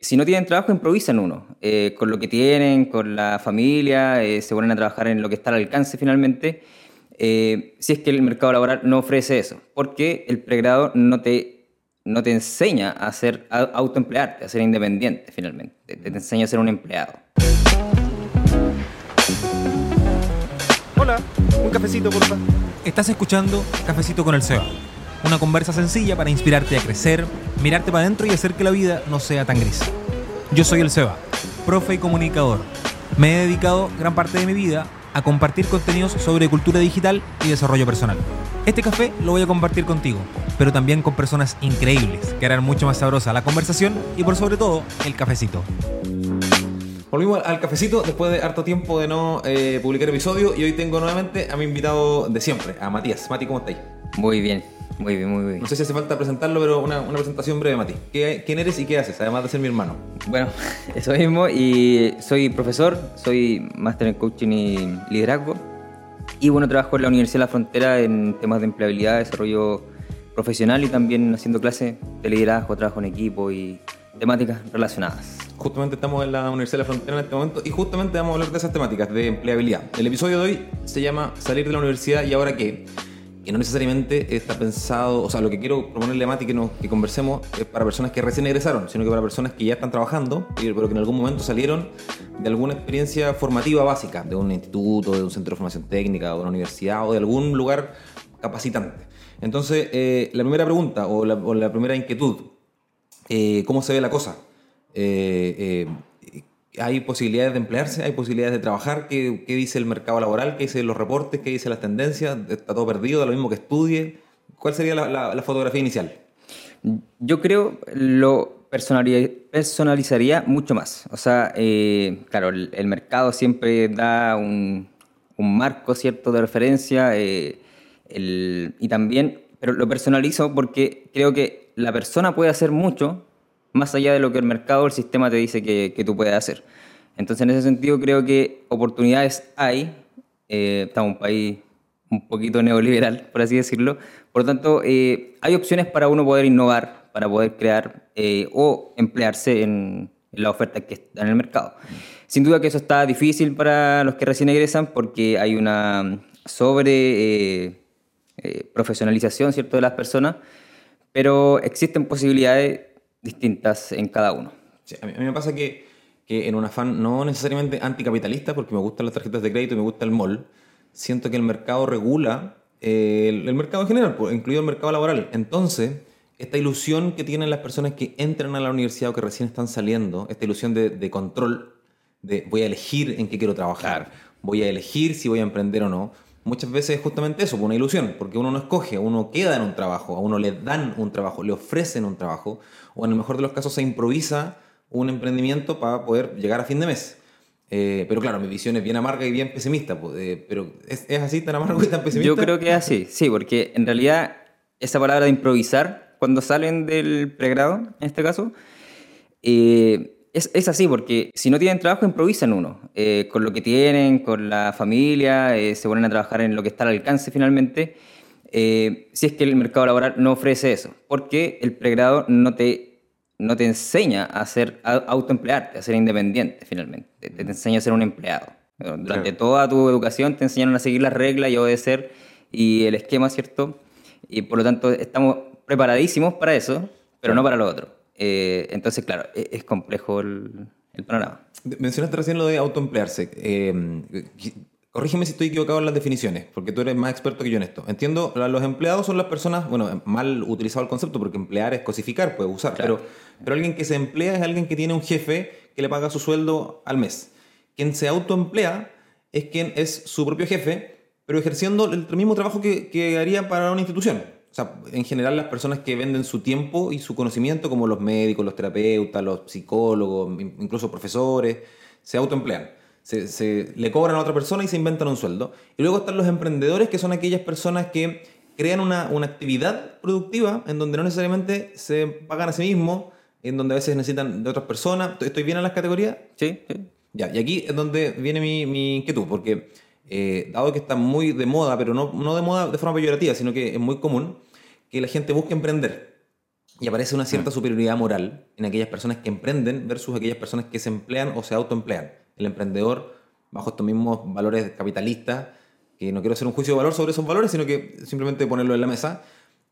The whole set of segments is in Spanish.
si no tienen trabajo, improvisan uno. Eh, con lo que tienen, con la familia, eh, se ponen a trabajar en lo que está al alcance finalmente. Eh, si es que el mercado laboral no ofrece eso, porque el pregrado no te, no te enseña a ser a autoemplearte, a ser independiente finalmente. Te, te enseña a ser un empleado. Hola, un cafecito, por favor. Estás escuchando Cafecito con el Seba. Una conversa sencilla para inspirarte a crecer, mirarte para adentro y hacer que la vida no sea tan gris. Yo soy el Seba, profe y comunicador. Me he dedicado gran parte de mi vida a compartir contenidos sobre cultura digital y desarrollo personal. Este café lo voy a compartir contigo, pero también con personas increíbles que harán mucho más sabrosa la conversación y por sobre todo el cafecito. Volvimos al cafecito después de harto tiempo de no eh, publicar episodio y hoy tengo nuevamente a mi invitado de siempre, a Matías. Mati, ¿cómo estáis? Muy bien, muy bien, muy bien. No sé si hace falta presentarlo, pero una, una presentación breve, Mati. ¿Qué- ¿Quién eres y qué haces? Además de ser mi hermano. Bueno, eso mismo, y soy profesor, soy máster en coaching y liderazgo, y bueno, trabajo en la Universidad de la Frontera en temas de empleabilidad, desarrollo profesional y también haciendo clases de liderazgo, trabajo en equipo y temáticas relacionadas. Justamente estamos en la Universidad de la Frontera en este momento y justamente vamos a hablar de esas temáticas de empleabilidad. El episodio de hoy se llama Salir de la universidad y ahora qué. Que no necesariamente está pensado, o sea, lo que quiero proponerle a Mati que, nos, que conversemos es para personas que recién egresaron, sino que para personas que ya están trabajando, y- pero que en algún momento salieron de alguna experiencia formativa básica, de un instituto, de un centro de formación técnica, de una universidad, o de algún lugar capacitante. Entonces, eh, la primera pregunta o la, primera inquietud eh, ¿Cómo se ve la cosa? Eh, ¿Hay posibilidades de emplearse? ¿Hay posibilidades de trabajar? ¿Qué, qué dice el mercado laboral? ¿Qué dicen los reportes? ¿Qué dicen las tendencias? ¿Está todo perdido? ¿Da lo mismo que estudie? ¿Cuál sería la, la- la fotografía inicial? Yo creo lo personali- personalizaría mucho más. O sea, eh, claro, el, el mercado siempre da un, un marco cierto de referencia eh, el- y también, pero lo personalizo porque creo que la persona puede hacer mucho más allá de lo que el mercado el sistema te dice que, que tú puedes hacer. Entonces, en ese sentido, creo que oportunidades hay. Eh, estamos en un país un poquito neoliberal, por así decirlo. Por lo tanto, eh, hay opciones para uno poder innovar, para poder crear eh, o emplearse en, en la oferta que está en el mercado. Sin duda que eso está difícil para los que recién egresan porque hay una sobre eh, eh, profesionalización ¿cierto? de las personas, pero existen posibilidades distintas en cada uno. Sí, a, mí, a mí me pasa que, que en un afán no necesariamente anticapitalista, porque me gustan las tarjetas de crédito y me gusta el mall, siento que el mercado regula eh, el, el mercado en general, pues, incluido el mercado laboral. Entonces, esta ilusión que tienen las personas que entran a la universidad o que recién están saliendo, esta ilusión de, de control, de voy a elegir en qué quiero trabajar, voy a elegir si voy a emprender o no, muchas veces es justamente eso, pues, una ilusión, porque uno no escoge, uno queda en un trabajo, a uno le dan un trabajo, le ofrecen un trabajo, o en el mejor de los casos se improvisa un emprendimiento para poder llegar a fin de mes. Eh, pero claro, mi visión es bien amarga y bien pesimista, pues, eh, pero ¿es, ¿es así tan amargo y tan pesimista? Yo creo que es así, sí, porque en realidad esa palabra de improvisar, cuando salen del pregrado, en este caso, eh, es, es así, porque si no tienen trabajo, improvisan uno. Eh, con lo que tienen, con la familia, eh, se ponen a trabajar en lo que está al alcance finalmente. eh, si es que el mercado laboral no ofrece eso, porque el pregrado no te, no te enseña a ser a autoemplearte, a ser independiente finalmente. Te, te enseña a ser un empleado. Durante toda tu educación te enseñaron a seguir las reglas y obedecer y el esquema, ¿cierto? Y por lo tanto estamos preparadísimos para eso, pero no para lo otro. Eh, entonces, claro, e- es, complejo el, el panorama. Mencionaste recién lo de autoemplearse. Eh, corrígeme si estoy equivocado en las definiciones, porque tú eres más experto que yo en esto. Entiendo, los empleados son las personas, bueno, mal utilizado el concepto, porque emplear es cosificar, puede usar, Claro. pero, pero alguien que se emplea es alguien que tiene un jefe que le paga su sueldo al mes. Quien se autoemplea es quien es su propio jefe, pero ejerciendo el mismo trabajo que, que haría para una institución. O sea, en general las personas que venden su tiempo y su conocimiento, como los médicos, los terapeutas, los psicólogos, in- incluso profesores, se autoemplean. Se, se- le cobran a otra persona y se inventan un sueldo. Y luego están los emprendedores, que son aquellas personas que crean una, una actividad productiva en donde no necesariamente se pagan a sí mismos, en donde a veces necesitan de otras personas. ¿Estoy bien en las categorías? Sí, sí. Ya, y aquí es donde viene mi, mi inquietud, porque eh, dado que está muy de moda, pero no, no de moda de forma peyorativa, sino que es muy común que la gente busque emprender. y aparece una cierta superioridad moral en aquellas personas que emprenden versus aquellas personas que se emplean o se autoemplean. El emprendedor, bajo estos mismos valores capitalistas, que no quiero hacer un juicio de valor sobre esos valores, sino que simplemente ponerlo en la mesa,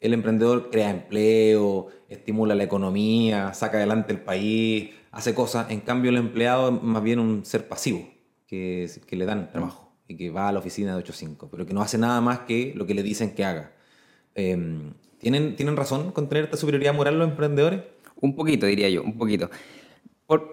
el emprendedor crea empleo, estimula la economía, saca adelante el país, hace cosas. En cambio, el empleado es más bien un ser pasivo, que, que le dan trabajo y que va a la oficina de 8-5, pero que no hace nada más que lo que le dicen que haga. Em, ¿tienen, ¿Tienen razón con tener esta superioridad moral los emprendedores? Un poquito, diría yo, un poquito.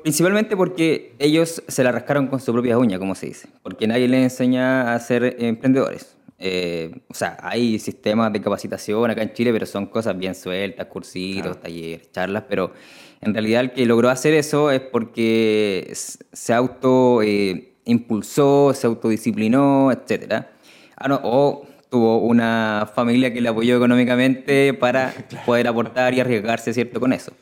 principalmente porque ellos se la rascaron con su propia uña, como se dice, porque nadie les enseña a ser emprendedores. Eh, o sea, hay sistemas de capacitación acá en Chile, pero son cosas bien sueltas, cursitos, talleres, charlas, pero en realidad el que logró hacer eso es porque se auto eh, impulsó, se autodisciplinó, etc. Ah, no, o tuvo una familia que le apoyó económicamente para poder aportar y arriesgarse, ¿cierto?, con eso.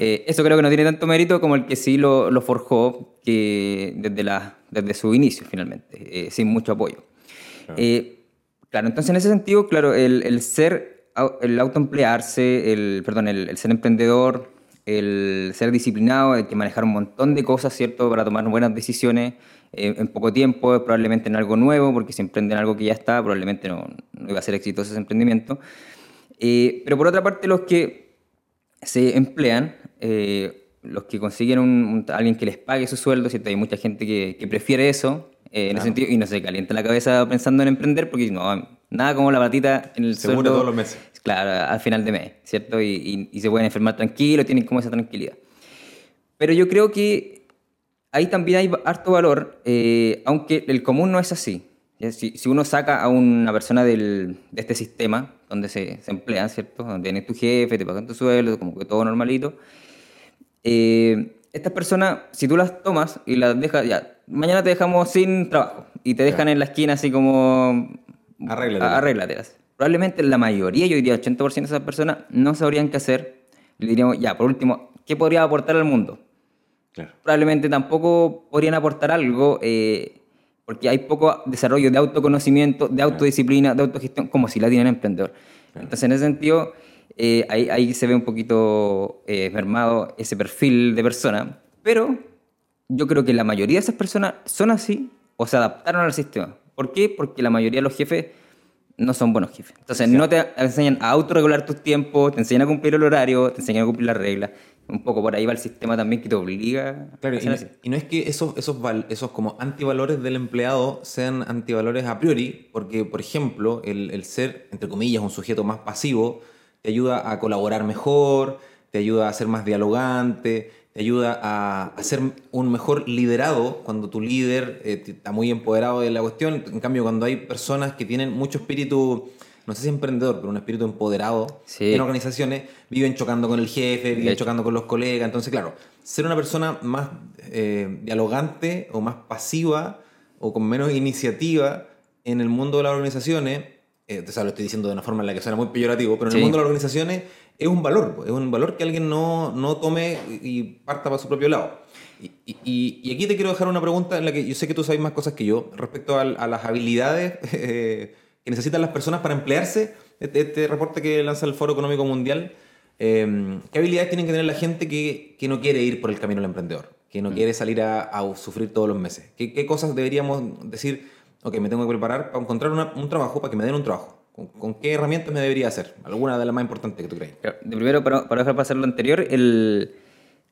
Eh, eso creo que no tiene tanto mérito como el que sí lo, lo forjó que desde, la, desde su inicio, finalmente, sin mucho apoyo. Claro, entonces en ese sentido, claro, el, el ser, el autoemplearse, el, perdón, el, ser emprendedor, el ser disciplinado, hay que manejar un montón de cosas, ¿cierto?, para tomar buenas decisiones eh, en poco tiempo, probablemente en algo nuevo, porque si emprenden algo que ya está, probablemente no, no iba a ser exitoso ese emprendimiento. Eh, pero por otra parte, los que se emplean, eh, los que consiguen un, alguien que les pague su sueldo, ¿cierto? Hay mucha gente que, que prefiere eso, eh, en ese sentido, y no se calienta la cabeza pensando en emprender porque no, nada como la platita en el Seguro todos los meses. Claro, al final de mes, ¿cierto? Y, y, se pueden enfermar tranquilos, tienen como esa tranquilidad. Pero yo creo que ahí también hay harto valor, eh, aunque el común no es así. Si, si, uno saca a una persona del, de este sistema, donde se, se emplean, ¿cierto? Donde tienes tu jefe, te pagan tu sueldo, como que todo normalito. Eh, estas personas, si tú las tomas y las dejas, ya, mañana te dejamos sin trabajo y te dejan en la esquina así como... Arréglatelas. Probablemente la mayoría, yo diría 80% de esas personas, no sabrían qué hacer. Le diríamos, ya, por último, ¿qué podría aportar al mundo? Probablemente tampoco podrían aportar algo eh, porque hay poco desarrollo de autoconocimiento, de autodisciplina, de autogestión, como si la tienen emprendedor. Entonces, en ese sentido, eh, ahí, ahí, se ve un poquito eh, mermado ese perfil de persona, pero yo creo que la mayoría de esas personas son así o se adaptaron al sistema. ¿Por qué? Porque la mayoría de los jefes no son buenos jefes. Entonces, no te enseñan a autorregular tus tiempos, te enseñan a cumplir el horario, te enseñan a cumplir las reglas. Un poco por ahí va el sistema también que te obliga. Claro, y, no, y, no, es que esos, esos, esos como antivalores del empleado sean antivalores a priori, porque, por ejemplo, el, el ser, entre comillas, un sujeto más pasivo, te ayuda a colaborar mejor, te ayuda a ser más dialogante, te ayuda a, ser un mejor liderado cuando tu líder eh, está muy empoderado de la cuestión. En cambio, cuando hay personas que tienen mucho espíritu, no sé si emprendedor, pero un espíritu empoderado en organizaciones, viven chocando con el jefe, viven chocando con los colegas. Entonces, claro, ser una persona más eh, dialogante o más pasiva o con menos iniciativa en el mundo de las organizaciones eh, o sea, lo estoy diciendo de una forma en la que suena muy peyorativo, pero en el mundo de las organizaciones es un valor, es un valor que alguien no, no tome y parta para su propio lado. Y, y, aquí te quiero dejar una pregunta en la que yo sé que tú sabes más cosas que yo respecto a, las habilidades eh, que necesitan las personas para emplearse. Este, este, reporte que lanza el Foro Económico Mundial, eh, ¿qué habilidades tienen que tener la gente que, que, no quiere ir por el camino del emprendedor? Que no mm. quiere salir a, a, sufrir todos los meses. ¿Qué, ¿Qué, cosas deberíamos decir? ok, me tengo que preparar para encontrar un trabajo, para que me den un trabajo. ¿Con, qué herramientas me debería hacer? ¿Alguna de las más importantes que tú crees? de primero, para, para dejar pasar lo anterior, el,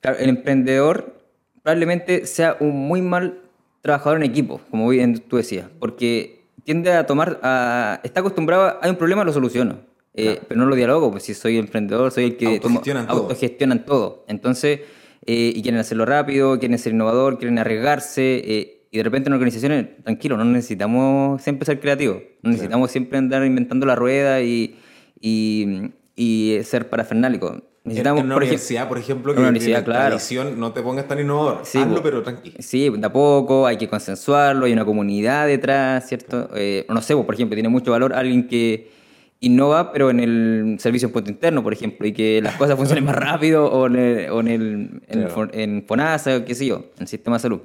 el emprendedor probablemente sea un muy mal trabajador en equipo, como bien tú decías, porque tiende a tomar, a, está acostumbrado, hay un problema, lo soluciono. Eh, pero no lo dialogo, pues si soy emprendedor, soy el que autogestionan, todo. autogestionan todo. Entonces, eh, y quieren hacerlo rápido, quieren ser innovador, quieren arriesgarse. Eh, y de repente en organizaciones, tranquilo, no necesitamos siempre ser creativos, no necesitamos siempre andar inventando la rueda y, y, y ser parafernálico. Necesitamos, en una universidad, por ejemplo, que una universidad, claro. no te pongas tan innovador, sí, hazlo pero tranquilo. Sí, de a poco, hay que consensuarlo, hay una comunidad detrás, ¿cierto? Eh, no sé, por ejemplo, tiene mucho valor alguien que innova, pero en el servicio en punto interno, por ejemplo, y que las cosas funcionen más rápido, o en, el, o en, el, en, en FONASA, qué sé yo, en el sistema de salud.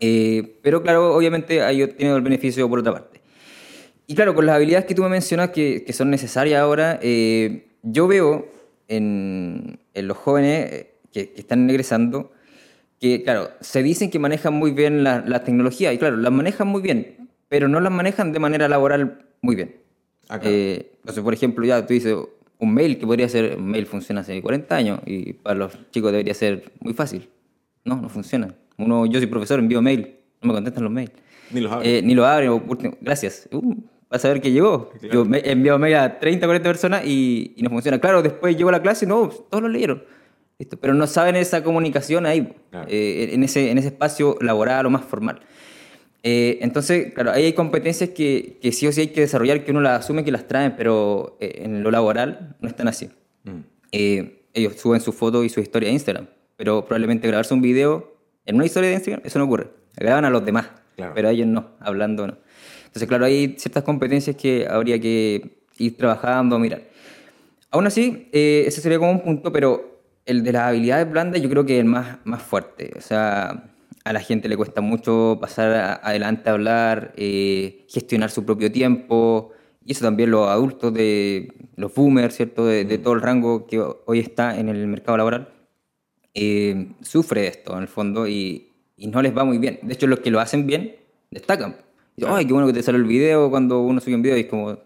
Eh, pero claro, obviamente hay tenido el beneficio por otra parte. Y claro, con las habilidades que tú me mencionas que, que son necesarias ahora, eh, yo veo en, en los jóvenes eh, que, que están egresando que, claro, se dicen que manejan muy bien la, la tecnología, y claro, las manejan muy bien, pero no las manejan de manera laboral muy bien. Ah. Eh, entonces, por ejemplo, ya tú dices, un mail que podría ser, un mail funciona hace 40 años, y para los chicos debería ser muy fácil. No, no funciona. Uno, yo soy profesor, envío mail, no me contestan los mails. Ni los abre. Eh, ni lo abren, gracias. Uh, vas a ver que llegó. Claro. Yo me- enviado mail a 30, 40 personas y, y no funciona. Claro, después llegó a la clase y no, todos lo leyeron. Listo. Pero no saben esa comunicación ahí, Claro. eh, en, ese, en ese espacio laboral o más formal. Eh, entonces, claro, ahí hay competencias que, que sí o sí hay que desarrollar, que uno las asume que las traen, pero eh, en lo laboral no están así. Mm. Eh, ellos suben su foto y su historia a Instagram, pero probablemente grabarse un video en una historia de Instagram, eso no ocurre. La graban a los demás, Claro. pero a ellos no, hablando no. Entonces, claro, hay ciertas competencias que habría que ir trabajando, mirar. Aún así, eh, ese sería como un punto, pero el de las habilidades blandas yo creo que es el más, más fuerte. O sea, a la gente le cuesta mucho pasar adelante a hablar, eh, gestionar su propio tiempo, y eso también los adultos de los boomers, ¿cierto? De, de todo el rango que hoy está en el mercado laboral, eh, sufre esto en el fondo y, y no les va muy bien. De hecho, los que lo hacen bien destacan. Dicen, Ay, qué bueno que te salió el video cuando uno sube un video y es como,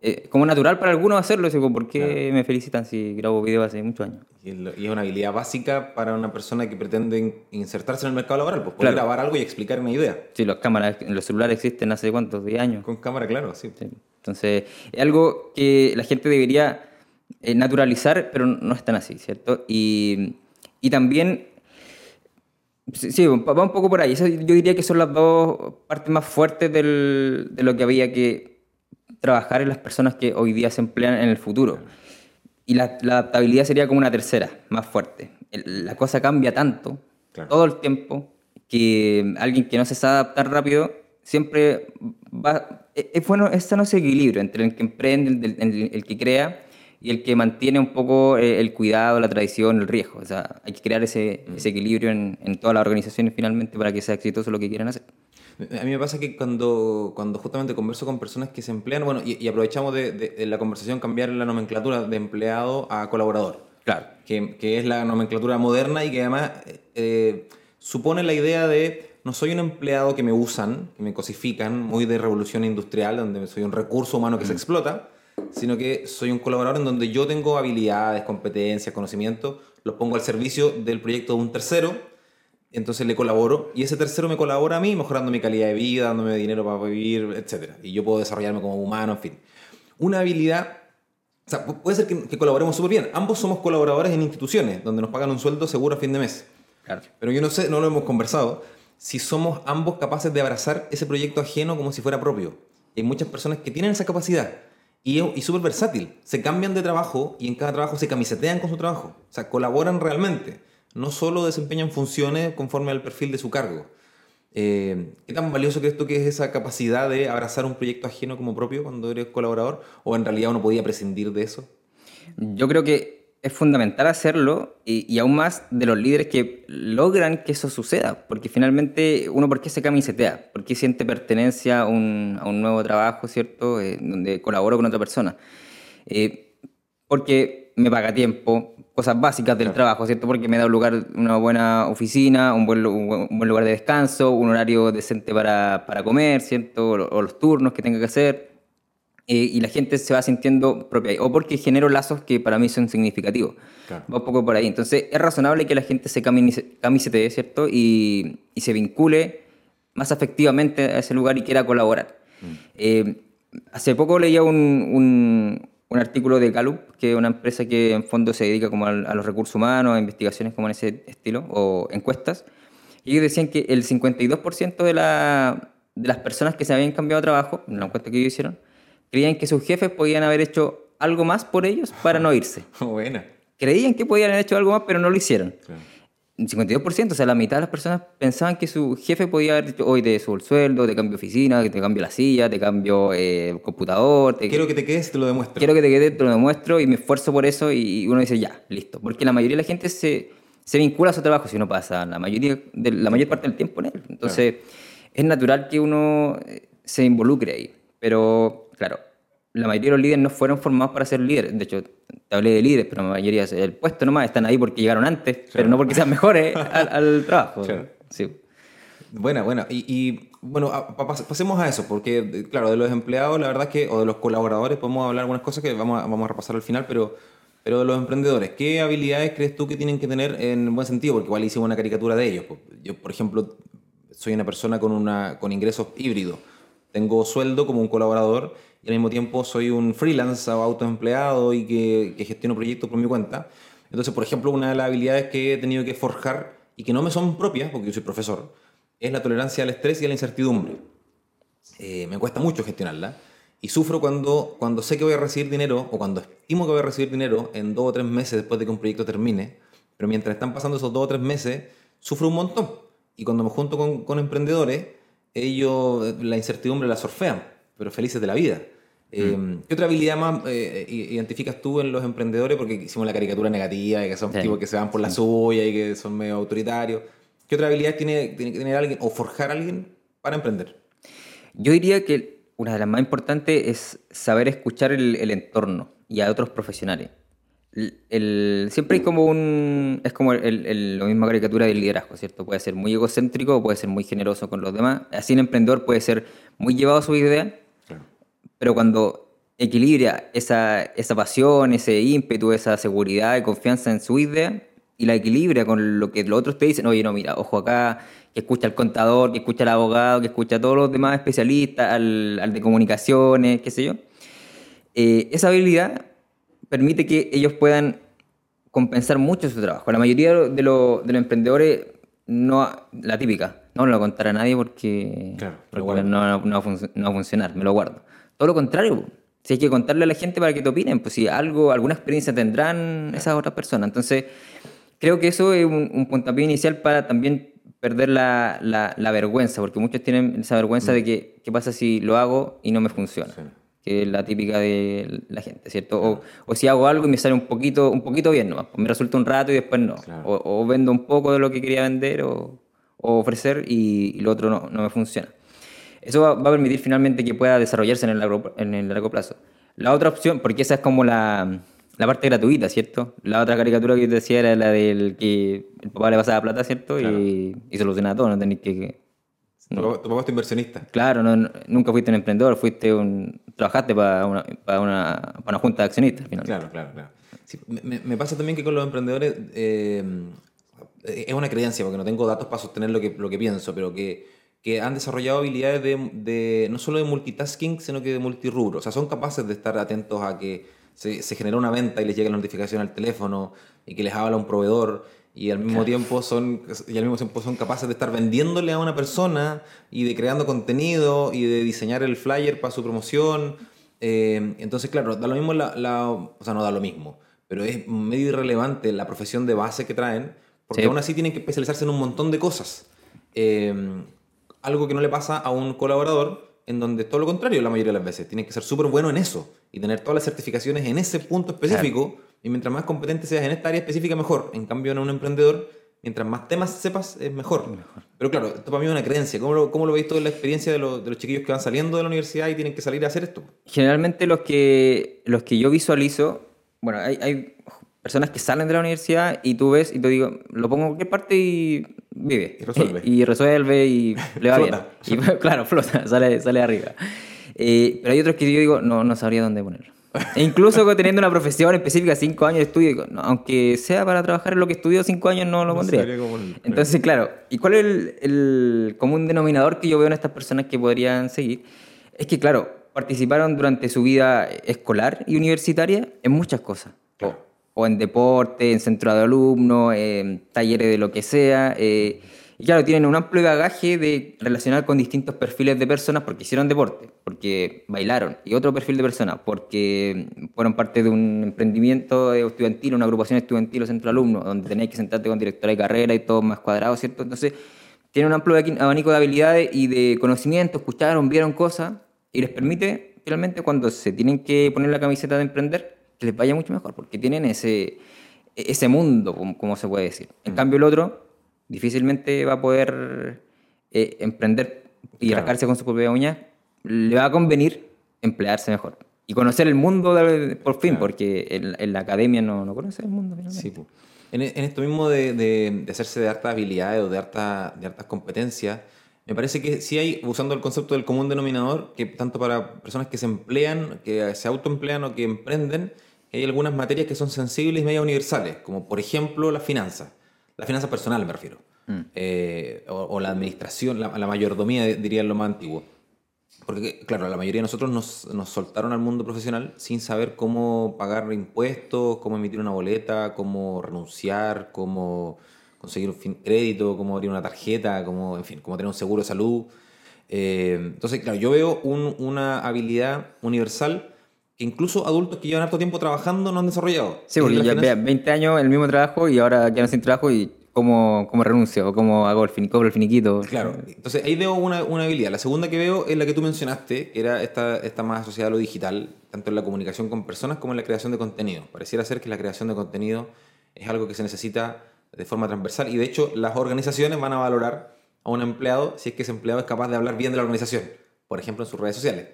eh, como natural para algunos hacerlo. Digo, ¿por qué me felicitan si grabo video hace muchos años? Y es y una habilidad básica para una persona que pretende in- insertarse en el mercado laboral, pues poder Claro. grabar algo y explicar una idea. Sí, las cámaras, los celulares existen hace cuántos, 10 años. Con cámara, claro, sí. Sí. Entonces, es algo que la gente debería eh, naturalizar, pero no es tan así, ¿cierto? Y, y también, sí, sí, va un poco por ahí. Eso yo diría que son las dos partes más fuertes del- de lo que había que trabajar en las personas que hoy día se emplean en el futuro. Y la, la adaptabilidad sería como una tercera, más fuerte. El- la cosa cambia tanto, Claro. todo el tiempo, que alguien que no se sabe adaptar rápido siempre va... Es, es bueno, es sano ese equilibrio entre el que emprende, el, el- el que crea y el que mantiene un poco eh, el cuidado, la tradición, el riesgo. O sea, hay que crear ese, ese equilibrio en, en todas las organizaciones finalmente para que sea exitoso lo que quieran hacer. A mí me pasa que cuando, cuando justamente converso con personas que se emplean, bueno, y, y aprovechamos de, de- de la conversación cambiar la nomenclatura de empleado a colaborador. Claro. que, que es la nomenclatura moderna y que además eh, supone la idea de no soy un empleado que me usan, que me cosifican, muy de revolución industrial, donde soy un recurso humano que se explota, sino que soy un colaborador en donde yo tengo habilidades, competencias, conocimientos, los pongo al servicio del proyecto de un tercero, entonces le colaboro y ese tercero me colabora a mí, mejorando mi calidad de vida, dándome dinero para vivir, etc. Y yo puedo desarrollarme como humano, en fin. Una habilidad o sea, pu- puede ser que, que colaboremos súper bien. Ambos somos colaboradores en instituciones donde nos pagan un sueldo seguro a fin de mes. Claro. Pero yo no sé, no lo hemos conversado, si somos ambos capaces de abrazar ese proyecto ajeno como si fuera propio. Hay muchas personas que tienen esa capacidad y y súper versátil. Se cambian de trabajo y en cada trabajo se camisetean con su trabajo. O sea, colaboran realmente. No solo desempeñan funciones conforme al perfil de su cargo. Eh, ¿Qué tan valioso crees tú que es esa capacidad de abrazar un proyecto ajeno como propio cuando eres colaborador? ¿O en realidad uno podía prescindir de eso? Yo creo que es fundamental hacerlo y, y aún más de los líderes que logran que eso suceda, porque finalmente uno, ¿por qué se camisetea? ¿Por qué siente pertenencia a un, a un nuevo trabajo, ¿cierto? Eh, donde colaboro con otra persona. Eh, porque me paga tiempo, cosas básicas del trabajo, ¿cierto? Porque me da un lugar, una buena oficina, un buen, lu- un buen- un buen lugar de descanso, un horario decente para, para comer, ¿cierto? O, o los turnos que tenga que hacer. Eh, y la gente se va sintiendo propia ahí. O porque genero lazos que para mí son significativos. Claro. Va un poco por ahí. Entonces, es razonable que la gente se camisetee, ¿cierto? Y, y se vincule más afectivamente a ese lugar y quiera colaborar. Eh, hace poco leía un, un, un artículo de Gallup, que es una empresa que en fondo se dedica como al- a, los recursos humanos, a investigaciones como en ese estilo, o encuestas. Y ellos decían que el 52% de, la, de las personas que se habían cambiado de trabajo, en la encuesta que ellos hicieron, creían que sus jefes podían haber hecho algo más por ellos para no irse. Buena. Creían que podían haber hecho algo más, pero no lo hicieron. Claro. Un 52%, o sea, la mitad de las personas pensaban que su jefe podía haber dicho, hoy te subo el sueldo, te cambio oficina, te cambio la silla, te cambio eh, computador, te, Quiero que te quedes te lo demuestro. quiero que te quede, te lo demuestro y me esfuerzo por eso y uno dice, ya, listo. Porque la mayoría de la gente se, se vincula a su trabajo si uno pasa la, mayoría de, la mayor parte del tiempo en él. Entonces, es natural que uno eh, se involucre ahí. Pero, claro, la mayoría de los líderes no fueron formados para ser líderes. De hecho, te hablé de líderes, pero la mayoría el puesto nomás están ahí porque llegaron antes, pero no porque sean mejores al, al, trabajo. Claro. Sí. Buena, buena. Y, y bueno, a- pa- pas- pasemos a eso, porque eh, claro, de los empleados, la verdad es que, o de los colaboradores, podemos hablar algunas cosas que vamos a, vamos a repasar al final, pero, pero de los emprendedores, ¿qué habilidades crees tú que tienen que tener en buen sentido? Porque igual hicimos una caricatura de ellos. pues. Yo, por ejemplo, soy una persona con, una, con ingresos híbridos. Tengo sueldo como un colaborador y al mismo tiempo soy un freelance o autoempleado y que, que gestiono proyectos por mi cuenta. Entonces, por ejemplo, una de las habilidades que he tenido que forjar y que no me son propias, porque yo soy profesor, es la tolerancia al estrés y a la incertidumbre. Eh, me cuesta mucho gestionarla y sufro cuando, cuando sé que voy a recibir dinero o cuando estimo que voy a recibir dinero en dos o tres meses después de que un proyecto termine, pero mientras están pasando esos dos o tres meses, sufro un montón. Y cuando me junto con, con emprendedores, ellos eh, la incertidumbre la sorfean, pero felices de la vida. Eh, ¿Qué otra habilidad más eh, i- identificas tú en los emprendedores? Porque hicimos la caricatura negativa, de que son Sí. tipos que se van por la suya y que son medio autoritarios. ¿Qué otra habilidad tiene, tiene que tener alguien o forjar a alguien para emprender? Yo diría que una de las más importantes es saber escuchar el, el entorno y a otros profesionales. El- el- siempre hay como un... Es como el, el- la misma caricatura del liderazgo, ¿cierto? Puede ser muy egocéntrico o puede ser muy generoso con los demás. Así un emprendedor puede ser muy llevado a su idea, pero cuando equilibra esa, esa pasión, ese ímpetu, esa seguridad y confianza en su idea y la equilibra con lo que los otros te dicen, oye, no, mira, ojo acá, que escucha al contador, que escucha al abogado, que escucha a todos los demás especialistas, al, al de comunicaciones, qué sé yo. Eh, esa habilidad permite que ellos puedan compensar mucho su trabajo. La mayoría de los, de los emprendedores, no, la típica, no me lo contará a nadie porque, Claro, porque lo guardo. no, no va a no va a funcionar, me lo guardo. Todo lo contrario, si hay que contarle a la gente para que te opinen, pues si algo, alguna experiencia tendrán esas otras personas. Entonces, creo que eso es un, un puntapié inicial para también perder la, la- la vergüenza, porque muchos tienen esa vergüenza de que, ¿qué pasa si lo hago y no me funciona? Sí. Que es la típica de la gente, ¿cierto? O, o si hago algo y me sale un poquito, un poquito bien nomás, pues me resulta un rato y después no. Claro. O, o vendo un poco de lo que quería vender o, o ofrecer y, y lo otro no, no me funciona. Eso va, va a permitir finalmente que pueda desarrollarse en el, largo, en el largo plazo. La otra opción, porque esa es como la, la parte gratuita, ¿cierto? La otra caricatura que yo te decía era la del que el papá le pasaba plata, ¿cierto? Claro. Y, y solucionaba todo, no tenés que... Tu, papá, tu papá es tu inversionista. Claro, no, no- nunca fuiste un emprendedor, fuiste un... Trabajaste para una, para una, para una junta de accionistas, al final. Claro, claro, claro. Sí, me, me pasa también que con los emprendedores eh, es una creencia, porque no tengo datos para sostener lo que, lo que pienso, pero que, que han desarrollado habilidades de, de- no solo de multitasking, sino que de multirrubro. O sea, son capaces de estar atentos a que se, se genera una venta y les llega la notificación al teléfono y que les habla un proveedor y al mismo tiempo son y al mismo tiempo son capaces de estar vendiéndole a una persona y de creando contenido y de diseñar el flyer para su promoción Eh, entonces claro da lo mismo la, la- o sea no da lo mismo pero es medio irrelevante la profesión de base que traen porque Sí. aún así tienen que especializarse en un montón de cosas Eh, algo que no le pasa a un colaborador en donde todo lo contrario la mayoría de las veces. Tiene que ser súper bueno en eso y tener todas las certificaciones en ese punto específico y mientras más competente seas en esta área específica mejor. En cambio en un emprendedor mientras más temas sepas es mejor, pero claro esto para mí es una creencia. ¿cómo lo, cómo lo veis la experiencia de, los- de los chiquillos que van saliendo de la universidad y tienen que salir a hacer esto? Generalmente los que, los que yo visualizo, bueno, hay, hay personas que salen de la universidad y tú ves y te digo, lo pongo en cualquier parte y vive. Y resuelve. y resuelve y le va Flota. bien. Y, claro, flota, sale, sale arriba. Eh, pero hay otros que yo digo, no, no sabría dónde ponerlo. E incluso teniendo una profesión específica, cinco años de estudio, digo, no, aunque sea para trabajar en lo que estudió cinco años, no lo No pondría. Entonces, claro, ¿y cuál es el, el común denominador que yo veo en estas personas que podrían seguir? Es que, claro, participaron durante su vida escolar y universitaria en muchas cosas. Claro. O, en deporte, en centro de alumnos, en talleres de lo que sea. eh, y claro, tienen un amplio bagaje de relacionar con distintos perfiles de personas porque hicieron deporte, porque bailaron, y otro perfil de personas porque fueron parte de un emprendimiento estudiantil, una agrupación estudiantil o centro de alumnos, donde tenéis que sentarte con directora de carrera y todo más cuadrado, ¿cierto? Entonces, tienen un amplio abanico de habilidades y de conocimiento, escucharon, vieron cosas, y les permite, finalmente, cuando se tienen que poner la camiseta de emprender, les vaya mucho mejor, porque tienen ese, ese mundo, como, como se puede decir. En cambio, el otro difícilmente va a poder eh, emprender y Claro. rascarse con su propia uña. Le va a convenir emplearse mejor. y conocer el mundo de- por fin, porque en, en la academia no, no conoce el mundo. finalmente. Sí, po. En, en esto mismo de, de- de hacerse de hartas habilidades o de, harta- de hartas competencias, me parece que sí hay, usando el concepto del común denominador, que tanto para personas que se emplean, que se autoemplean o que emprenden, hay algunas materias que son sensibles y medio universales, como por ejemplo las finanzas, la finanza personal me refiero, Eh, o, o la administración, la, la mayordomía diría lo más antiguo. Porque, claro, la mayoría de nosotros nos, nos soltaron al mundo profesional sin saber cómo pagar impuestos, cómo emitir una boleta, cómo renunciar, cómo conseguir un crédito, cómo abrir una tarjeta, cómo, en fin, cómo tener un seguro de salud. Eh, entonces, claro, yo veo un- una habilidad universal que incluso adultos que llevan harto tiempo trabajando no han desarrollado. Sí, porque ya finanza- vea, 20 años el mismo trabajo y ahora quedan sin trabajo y cómo, cómo renuncio o cómo hago el, cobro el finiquito. Claro, entonces ahí veo una, una habilidad. La segunda que veo es la que tú mencionaste, que era esta, esta más asociada a lo digital, tanto en la comunicación con personas como en la creación de contenido. Pareciera ser que la creación de contenido es algo que se necesita de forma transversal y de hecho las organizaciones van a valorar a un empleado si es que ese empleado es capaz de hablar bien de la organización, por ejemplo en sus redes sociales.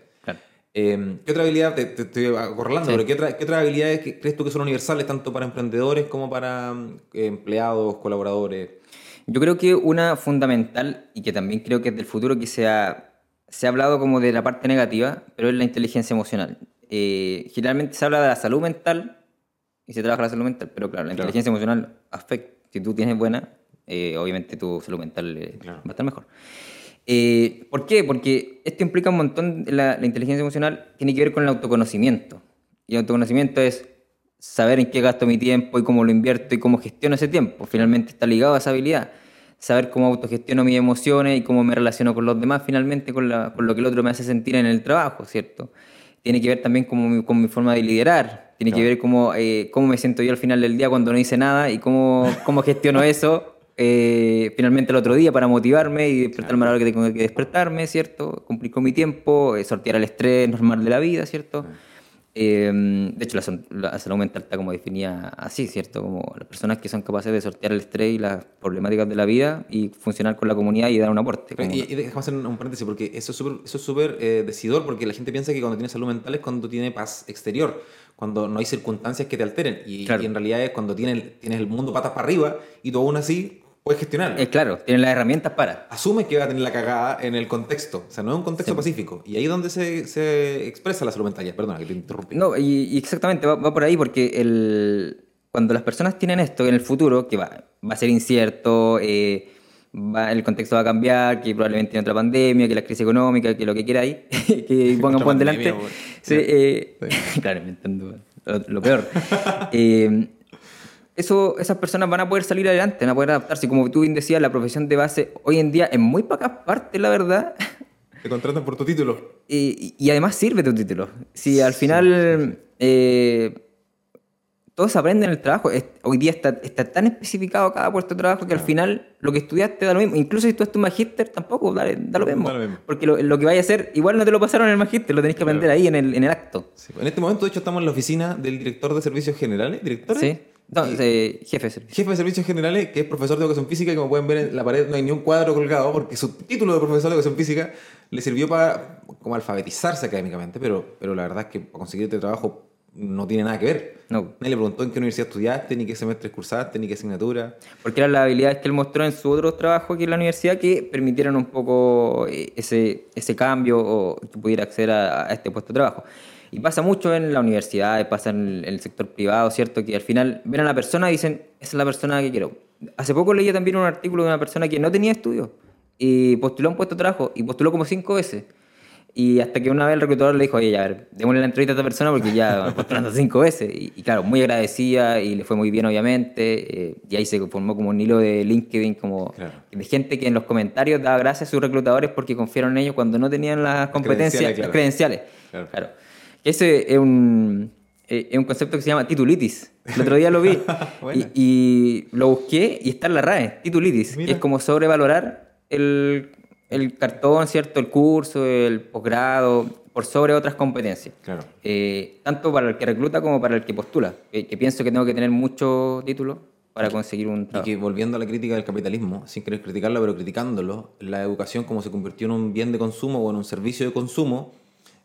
Eh, ¿Qué otra habilidad, te, te estoy acorralando, Sí. pero ¿qué, otra- qué otras habilidades que crees tú que son universales tanto para emprendedores como para mm, empleados, colaboradores? Yo creo que una fundamental y que también creo que es del futuro que se ha, se ha hablado como de la parte negativa, pero es la inteligencia emocional. Eh, generalmente se habla de la salud mental y se trabaja la salud mental, pero claro, la Claro. inteligencia emocional afecta. Si tú tienes buena, eh, obviamente tu salud mental eh, Claro. va a estar mejor. Eh, ¿Por qué? Porque esto implica un montón, la, la inteligencia emocional tiene que ver con el autoconocimiento. Y el autoconocimiento es saber en qué gasto mi tiempo y cómo lo invierto y cómo gestiono ese tiempo. Finalmente está ligado a esa habilidad. Saber cómo autogestiono mis emociones y cómo me relaciono con los demás, finalmente con, la- con lo que el otro me hace sentir en el trabajo, ¿cierto? Tiene que ver también con mi, con mi forma de liderar. Tiene que Claro. ver cómo, eh, cómo me siento yo al final del día cuando no hice nada y cómo, cómo gestiono eso eh, finalmente el otro día para motivarme y despertarme a la hora que tengo que despertarme, ¿cierto? Cumplir con mi tiempo, eh, sortear el estrés normal de la vida, ¿cierto? Eh, de hecho, la, la salud mental está como definida así, ¿cierto? Como las personas que son capaces de sortear el estrés y las problemáticas de la vida y funcionar con la comunidad y dar un aporte. Y, y déjame hacer un, paréntesis, porque eso es súper eso es eh, decidor, porque la gente piensa que cuando tiene salud mental es cuando tiene paz exterior, cuando no hay circunstancias que te alteren. Y, Claro. y en realidad es cuando tienes, tienes el mundo patas para arriba y tú aún así puedes gestionarlo. Eh, claro, tienen las herramientas para. Asumes que va a tener la cagada en el contexto, o sea, no es un contexto pacífico. Y ahí es donde se, se expresa la salud mental. Perdona que te interrumpí. No, y, y exactamente, va, va por ahí porque el, cuando las personas tienen esto en el futuro, que va, va a ser incierto, eh, va- el contexto va a cambiar, que probablemente tiene otra pandemia, que la crisis económica, que lo que queráis, que pongan por delante. Sí, eh, claro, inventando lo, lo peor. Eh, eso, esas personas van a poder salir adelante, van a poder adaptarse. Como tú bien decías, la profesión de base hoy en día en muy pocas partes, la verdad, Te contratan por tu título. y, y además sirve tu título. Si al final eh, todos aprenden el trabajo, hoy día está, está tan especificado cada puesto de trabajo que al final lo que estudiaste da lo mismo. Incluso si tú estudiaste un magíster, tampoco da, da lo mismo. Da lo mismo. Porque lo, lo que vayas a hacer, igual no te lo pasaron en el magíster, lo tenés que aprender Claro. ahí en el, en el acto. Sí. En este momento, de hecho, estamos en la oficina del director de servicios generales. ¿Director? ¿Sí? No, eh, jefe de servicio. Jefe de servicios generales, que es profesor de educación física, y como pueden ver en la pared no hay ni un cuadro colgado, porque su título de profesor de educación física le sirvió para como alfabetizarse académicamente, pero, pero la verdad es que para conseguir este trabajo no tiene nada que ver. No. Nadie le preguntó en qué universidad estudiaste, ni qué semestre cursaste, ni qué asignatura. Porque eran las habilidades que él mostró en su otro trabajo aquí en la universidad que permitieron un poco eh, ese, ese cambio o que pudiera acceder a, a este puesto de trabajo. Y pasa mucho en la universidad, pasa en el, sector privado, ¿cierto? Que al final ven a la persona y dicen, esa es la persona que quiero. Hace poco leí también un artículo de una persona que no tenía estudios y postuló a un puesto de trabajo y postuló como cinco veces. Y hasta que una vez el reclutador le dijo, oye, ya, a ver, démosle la entrevista a esta persona porque ya postulando cinco veces. Y, y claro, muy agradecida y le fue muy bien, obviamente. eh, y ahí se formó como un hilo de LinkedIn, como Claro. de gente que en los comentarios daba gracias a sus reclutadores porque confiaron en ellos cuando no tenían las competencias, credenciales, las claro. credenciales. Claro. Claro. Ese es un, eh, es un concepto que se llama titulitis. El otro día lo vi y, y lo busqué y está en la RAE, titulitis. Mira. que es como sobrevalorar el, el cartón, ¿cierto? El curso, el posgrado, por sobre otras competencias. Claro. Eh, tanto para el que recluta como para el que postula. Que, que pienso que tengo que tener muchos títulos para conseguir un Y trabajo. que volviendo a la crítica del capitalismo, sin querer criticarlo, pero criticándolo, la educación como se convirtió en un bien de consumo o en un servicio de consumo,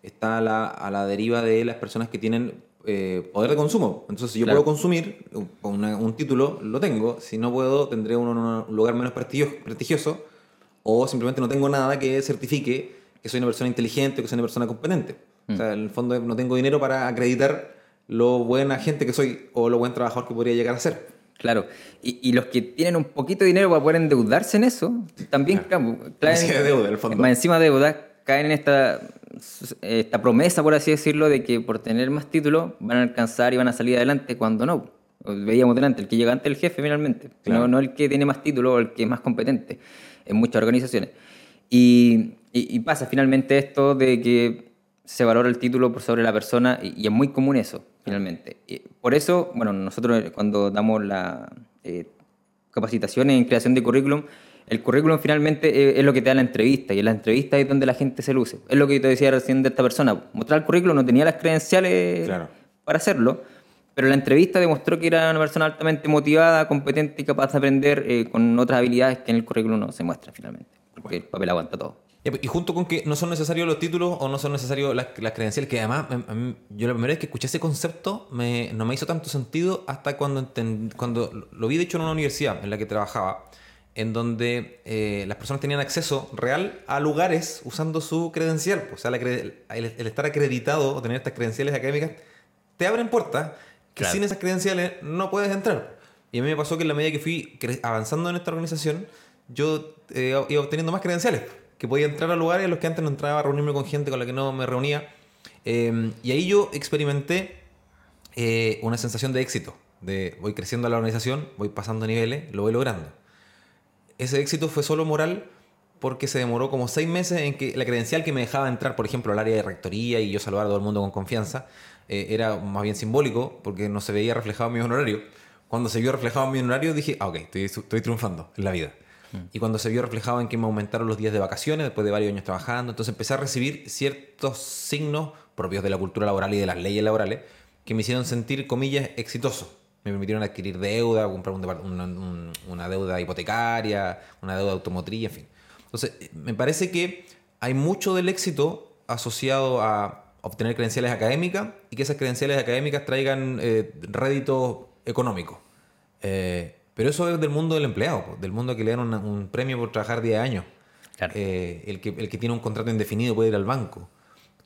está a la, a la deriva de las personas que tienen eh, poder de consumo. Entonces, si yo puedo consumir una- un título, lo tengo. Si no puedo, tendré uno en un lugar menos prestigio- prestigioso o simplemente no tengo nada que certifique que soy una persona inteligente o que soy una persona competente. O sea, en el fondo no tengo dinero para acreditar lo buena gente que soy o lo buen trabajador que podría llegar a ser. Claro. Y, y los que tienen un poquito de dinero para poder endeudarse en eso, también claro, Encima de deuda, en el fondo. Más encima de deuda, caen en esta, esta promesa, por así decirlo, de que por tener más títulos van a alcanzar y van a salir adelante cuando no. Veíamos delante, el que llega antes el jefe finalmente, Claro. no, no el que tiene más títulos o el que es más competente en muchas organizaciones. Y, y- y pasa finalmente esto de que se valora el título por sobre la persona y, y es muy común eso, finalmente. Por eso, bueno, nosotros cuando damos la eh, capacitaciones en creación de currículum, el currículum finalmente eh, es lo que te da la entrevista y en la entrevista es donde la gente se luce. Es lo que yo te decía recién de esta persona. Mostrar el currículum no tenía las credenciales Claro. para hacerlo, pero la entrevista demostró que era una persona altamente motivada, competente y capaz de aprender eh, con otras habilidades que en el currículum no se muestran finalmente, porque el papel aguanta todo. Pues, Y junto con que no son necesarios los títulos o no son necesarios las, las credenciales, que además em, a mí- yo la primera vez que escuché ese concepto me, no me hizo tanto sentido hasta cuando, enten- cuando lo vi de hecho en una universidad en la que trabajaba, en donde eh, las personas tenían acceso real a lugares usando su credencial. O sea, la cre- el, el estar acreditado o tener estas credenciales académicas te abren puertas que Claro. sin esas credenciales no puedes entrar. Y a mí me pasó que en la medida que fui avanzando en esta organización, yo eh, iba obteniendo más credenciales, que podía entrar a lugares en los que antes no entraba, a reunirme con gente con la que no me reunía. Eh, y ahí yo experimenté eh, una sensación de éxito, de voy creciendo a la organización, voy pasando niveles, lo voy logrando. Ese éxito fue solo moral porque se demoró como seis meses en que la credencial que me dejaba entrar, por ejemplo, al área de rectoría y yo saludar a todo el mundo con confianza, eh, era más bien simbólico porque no se veía reflejado en mi honorario. Cuando se vio reflejado en mi honorario dije, ah, ok, estoy, estoy triunfando en la vida. Y cuando se vio reflejado en que me aumentaron los días de vacaciones después de varios años trabajando, entonces empecé a recibir ciertos signos propios de la cultura laboral y de las leyes laborales que me hicieron sentir, comillas, exitoso. Me permitieron adquirir deuda, comprar un una, un- una deuda hipotecaria, una deuda automotriz, en fin. Entonces, me parece que hay mucho del éxito asociado a obtener credenciales académicas y que esas credenciales académicas traigan eh, rédito económico. Eh, pero eso es del mundo del empleado, del mundo que le dan una- un premio por trabajar 10 años. Claro. Eh, el, que, el que tiene un contrato indefinido puede ir al banco.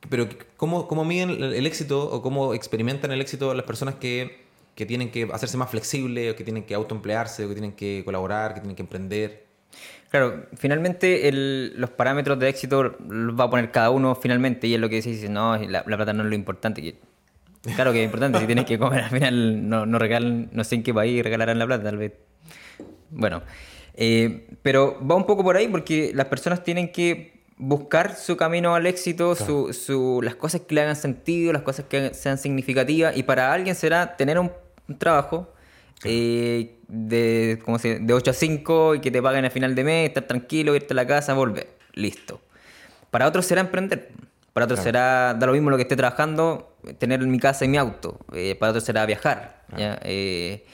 Pero ¿cómo, cómo miden el, el éxito o cómo experimentan el éxito las personas que, que tienen que hacerse más flexibles o que tienen que autoemplearse o que tienen que colaborar, que tienen que emprender? Claro, finalmente el- los parámetros de éxito los va a poner cada uno finalmente y es lo que dice, no, la, la plata no es lo importante. claro que es importante, si tienes que comer al final no, no regalan, no sé en qué país regalarán la plata, tal vez. Bueno, eh, pero va un poco por ahí porque las personas tienen que buscar su camino al éxito, su, su- las cosas que le hagan sentido, las cosas que sean significativas y para alguien será tener un, un trabajo eh, de, ¿cómo se, de 8 a 5 y que te paguen a final de mes, estar tranquilo, irte a la casa, volver. Listo. Para otros será emprender. Para otros será, da lo mismo lo que esté trabajando, tener mi casa y mi auto. Eh, para otros será viajar. ¿ya? Eh,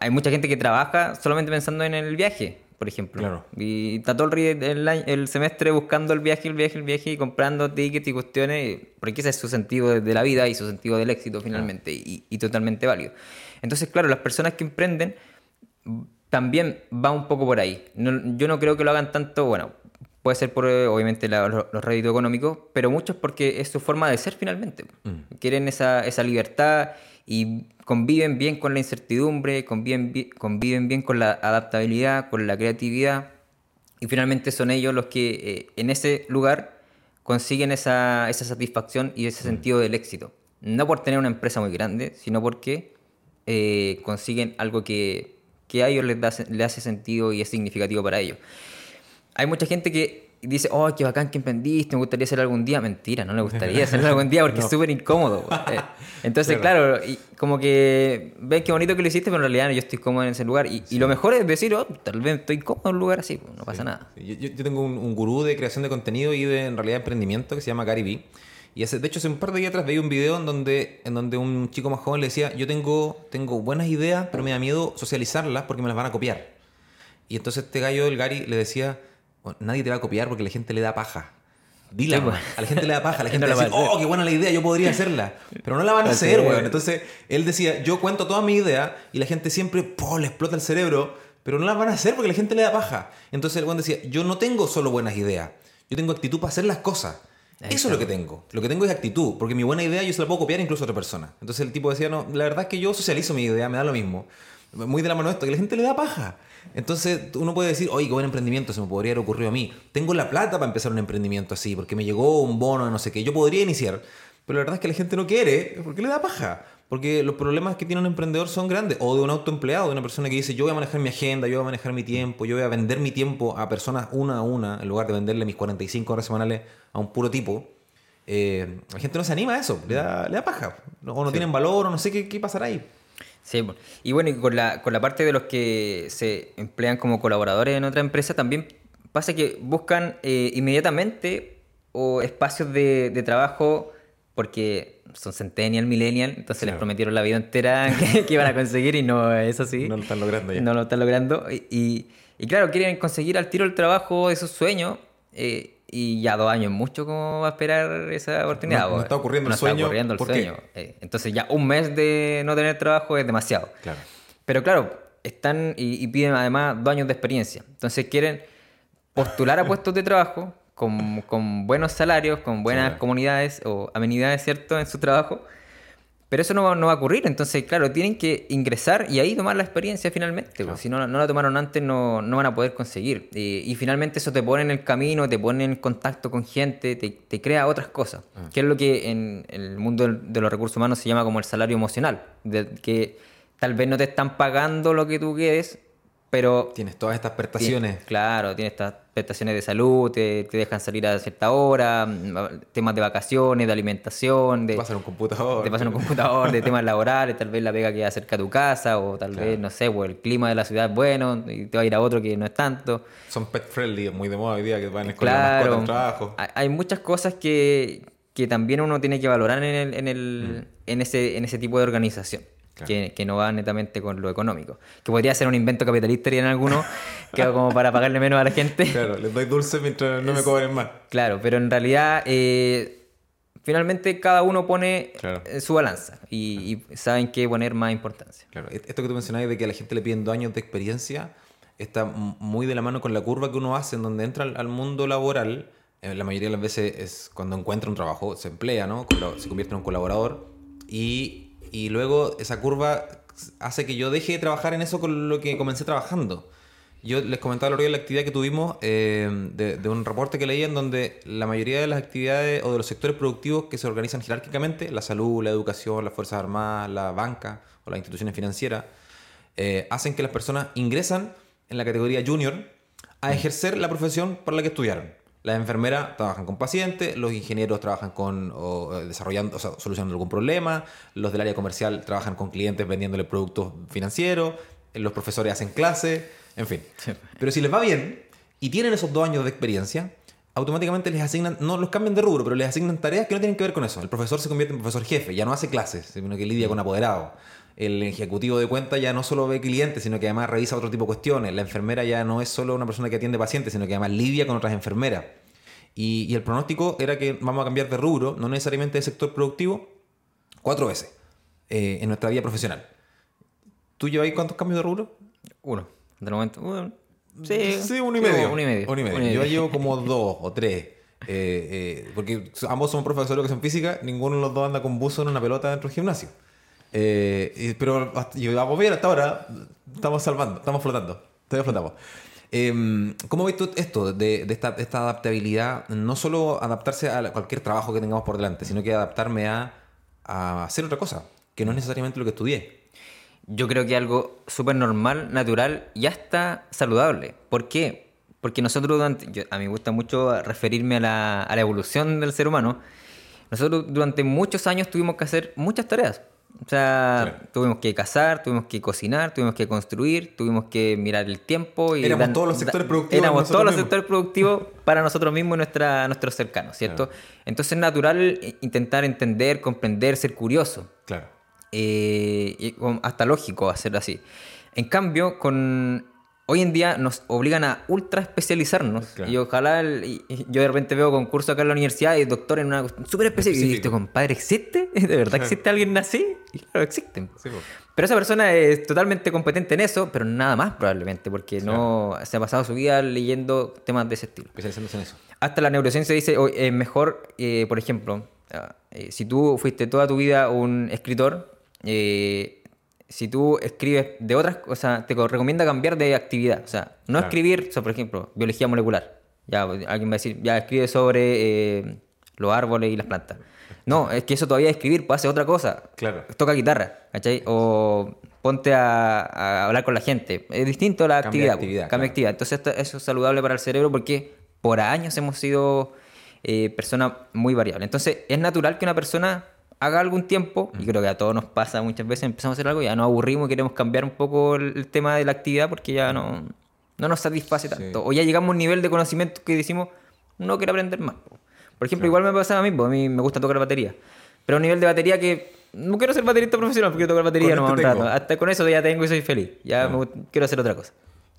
hay mucha gente que trabaja solamente pensando en el viaje, por ejemplo. Claro. Y está todo el, el el semestre buscando el viaje, el viaje, el viaje y comprando tickets y cuestiones, porque ese es su sentido de, la vida y su sentido del éxito finalmente, y, y totalmente válido. Entonces, claro, las personas que emprenden también va un poco por ahí. No- yo no creo que lo hagan tanto, bueno, puede ser por eh, obviamente la- los, los réditos económicos, pero muchos porque es su forma de ser finalmente. Quieren esa, esa libertad y conviven bien con la incertidumbre, conviven, conviven bien con la adaptabilidad, con la creatividad. Y finalmente son ellos los que eh, en ese lugar consiguen esa, esa satisfacción y ese sentido del éxito. No por tener una empresa muy grande, sino porque eh, consiguen algo que, que a ellos les, da, les hace sentido y es significativo para ellos. Hay mucha gente que dice, oh, qué bacán que emprendiste, me gustaría hacerlo algún día. Mentira, no le gustaría hacerlo algún día porque es súper incómodo. Eh, Entonces, claro, y como que ven qué bonito que lo hiciste, pero en realidad yo estoy cómodo en ese lugar. Y, y lo mejor es decir, oh, tal vez estoy cómodo en un lugar así, no pasa nada. Yo, yo- tengo un, un gurú de creación de contenido y de en realidad emprendimiento que se llama Gary Vee. Y hace, de hecho, hace un par de días atrás veía un video en donde, en donde un chico más joven le decía, yo tengo, tengo buenas ideas, pero me da miedo socializarlas porque me las van a copiar. Y entonces este gallo, el Gary, le decía, "Bueno, nadie te va a copiar porque la gente le da paja. Dila, Sí, pues. A la gente le da paja, a la gente No le va a hacer. oh, qué buena la idea, yo podría hacerla. Pero no la van a hacer, weón. Entonces, él decía, yo cuento toda mi idea y la gente siempre, po, le explota el cerebro, pero no la van a hacer porque la gente le da paja. Entonces el weón decía, yo no tengo solo buenas ideas, yo tengo actitud para hacer las cosas. Ahí Eso es lo que tengo. Lo que tengo es actitud, porque mi buena idea yo se la puedo copiar incluso a otra persona. Entonces el tipo decía, no, la verdad es que yo socializo mi idea, me da lo mismo. Muy de la mano esto, que la gente le da paja. Entonces uno puede decir, oye, qué buen emprendimiento, se me podría haber ocurrido a mí. Tengo la plata para empezar un emprendimiento así, porque me llegó un bono de no sé qué. Yo podría iniciar, pero la verdad es que la gente no quiere, porque le da paja. Porque los problemas que tiene un emprendedor son grandes. O de un autoempleado, de una persona que dice, yo voy a manejar mi agenda, yo voy a manejar mi tiempo, yo voy a vender mi tiempo a personas una a una, en lugar de venderle mis 45 horas semanales a un puro tipo. Eh, la gente no se anima a eso, le da, le da paja. O no tienen valor, o no sé qué, qué pasará ahí. Sí, y bueno, y con la, con la parte de los que se emplean como colaboradores en otra empresa, también pasa que buscan eh, inmediatamente o espacios de, de trabajo porque son centennial, millennial, entonces les prometieron la vida entera que, que iban a conseguir y no es así. No lo están logrando ya. No lo están logrando. Y, y- y claro, quieren conseguir al tiro el trabajo de sus sueños. eh, y ya dos años mucho como va a esperar esa oportunidad. No- no pues. está ocurriendo el está sueño, ocurriendo el ¿por qué? sueño. Eh, entonces ya un mes de no tener trabajo es demasiado. Claro. Pero claro, están y, y piden además dos años de experiencia. Entonces quieren postular a puestos de trabajo con, con buenos salarios, con buenas comunidades o amenidades, ¿cierto?, en su trabajo. Pero eso no va, no va a ocurrir. Entonces, claro, tienen que ingresar y ahí tomar la experiencia finalmente. Claro. porque Si no, no la tomaron antes, no, no van a poder conseguir. Y, y finalmente eso te pone en el camino, te pone en contacto con gente, te, te crea otras cosas. Ah. Que es lo que en el mundo de los recursos humanos se llama como el salario emocional. De que tal vez no te están pagando lo que tú quieres, pero Tienes todas estas prestaciones. Claro, tiene estas prestaciones de salud, te, te dejan salir a cierta hora, mm, temas de vacaciones, de alimentación, de, Te pasan un computador. te pasan un computador, de temas laborales, tal vez la pega queda cerca de tu casa, o tal Claro. vez, no sé, pues el clima de la ciudad es bueno y te va a ir a otro que no es tanto. Son pet friendly, muy de moda hoy día, que van la mascota Claro, al trabajo. hay, muchas cosas que, que también uno tiene que valorar en, el, en, el, en, ese, en ese tipo de organización. Claro. Que, que no va netamente con lo económico. Que podría ser un invento capitalista en algunos, que como para pagarle menos a la gente. Claro, les doy dulce mientras no me cobren más. Claro, pero en realidad eh, finalmente cada uno pone Claro. eh, su balanza y, y saben qué poner más importancia. Claro, e- esto que tú mencionabas de que a la gente le piden dos años de experiencia está muy de la mano con la curva que uno hace en donde entra al, al mundo laboral. eh, la mayoría de las veces es cuando encuentra un trabajo, se emplea, ¿no? Se convierte en un colaborador y, y luego esa curva hace que yo deje de trabajar en eso con lo que comencé trabajando. Yo les comentaba el otro día la actividad que tuvimos eh, de, un reporte que leí en donde la mayoría de las actividades o de los sectores productivos que se organizan jerárquicamente, la salud, la educación, las Fuerzas Armadas, la banca o las instituciones financieras, eh, hacen que las personas ingresan en la categoría junior a ejercer la profesión para la que estudiaron. Las enfermeras trabajan con pacientes, los ingenieros trabajan con o, eh, desarrollando, o sea, solucionando algún problema, los del área comercial trabajan con clientes vendiéndole productos financieros, eh, los profesores hacen clases, en fin. Pero si les va bien y tienen esos dos años de experiencia, automáticamente les asignan, no los cambian de rubro, pero les asignan tareas que no tienen que ver con eso. El profesor se convierte en profesor jefe, ya no hace clases, sino que lidia con apoderados. El ejecutivo de cuenta ya no solo ve clientes, sino que además revisa otro tipo de cuestiones. La enfermera ya no es solo una persona que atiende pacientes, sino que además lidia con otras enfermeras. Y, y el pronóstico era que vamos a cambiar de rubro, no necesariamente de sector productivo, cuatro veces eh, en nuestra vida profesional. ¿Tú llevas ahí cuántos cambios de rubro? Uno, de momento. sí, Sí, uno y medio. Uno y medio. Uno y medio. uno y Yo llevo como dos o tres. Eh, eh, porque ambos somos profesores de educación física, ninguno de los dos anda con buzo en una pelota dentro del gimnasio. Eh, pero llevamos bien hasta ahora, estamos salvando, estamos flotando, todavía flotamos. Eh, ¿Cómo ves tú esto de, de esta, esta adaptabilidad? No solo adaptarse a cualquier trabajo que tengamos por delante, sino que adaptarme a, a hacer otra cosa, que no es necesariamente lo que estudié. Yo creo que algo súper normal, natural y hasta saludable. ¿Por qué? Porque nosotros, durante, yo- a mí me gusta mucho referirme a la, a la evolución del ser humano. Nosotros durante muchos años tuvimos que hacer muchas tareas. O sea, Claro. tuvimos que cazar, tuvimos que cocinar, tuvimos que construir, tuvimos que mirar el tiempo. Y Éramos dan- todos los sectores productivos Éramos todos los mismos. sectores productivos para nosotros mismos y nuestra, nuestros cercanos, ¿cierto? Entonces es natural eh, intentar entender, comprender, ser curioso Claro. eh, y hasta lógico hacerlo así. En cambio, con hoy en día nos obligan a ultra especializarnos. Claro. Y ojalá, el- y- y yo de repente veo concursos acá en la universidad y doctor en una cuestión súper específica. Y digo, compadre, ¿existe? ¿De verdad existe alguien así? Y claro, existen. Sí. Pero esa persona es totalmente competente en eso, pero nada más probablemente, porque no se ha pasado su vida leyendo temas de ese estilo. Especializándose en eso. Hasta la neurociencia dice, es mejor, eh, por ejemplo, ah, eh, si tú fuiste toda tu vida un escritor, eh, si tú escribes de otras cosas, te co- recomienda cambiar de actividad. O sea, no Claro. escribir, o sea, por ejemplo, biología molecular. Ya, pues, alguien va a decir, ya escribe sobre eh, los árboles y las plantas. No, es que eso todavía es escribir, pues hace otra cosa. Claro. Toca guitarra, ¿cachai? O ponte a, a hablar con la gente. Es distinto a la Cambia actividad. actividad, pues, Cambia claro. actividad. Entonces eso es saludable para el cerebro porque por años hemos sido eh, personas muy variables. Entonces es natural que una persona haga algún tiempo, y creo que a todos nos pasa muchas veces, empezamos a hacer algo, ya nos aburrimos y queremos cambiar un poco el, el tema de la actividad porque ya no, no nos satisface tanto. O ya llegamos a un nivel de conocimiento que decimos, no quiero aprender más. po. Por ejemplo, igual me pasa a mí, pues, a mí me gusta tocar batería. Pero a un nivel de batería que no quiero ser baterista profesional, porque quiero tocar batería un esto rato. Hasta con eso ya tengo y soy feliz. Ya me quiero hacer otra cosa.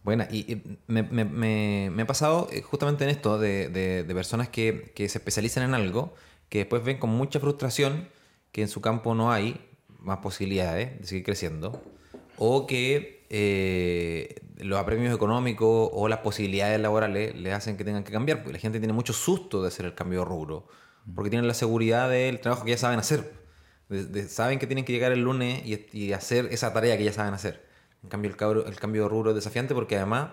Buena, y, y me, me- me- me ha pasado eh, justamente en esto de, de- de personas que, que se especializan en algo, que después ven con mucha frustración que en su campo no hay más posibilidades de seguir creciendo, o que eh, los apremios económicos o las posibilidades laborales les hacen que tengan que cambiar, porque la gente tiene mucho susto de hacer el cambio de rubro, porque tienen la seguridad del trabajo que ya saben hacer. De- de- saben que tienen que llegar el lunes y, y hacer esa tarea que ya saben hacer. En cambio, el, cabro- el cambio de rubro es desafiante porque además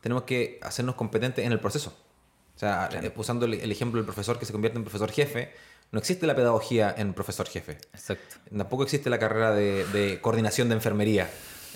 tenemos que hacernos competentes en el proceso. O sea, eh, usando el, el ejemplo del profesor que se convierte en profesor jefe, no existe la pedagogía en profesor jefe. Exacto. Tampoco existe la carrera de, de coordinación de enfermería.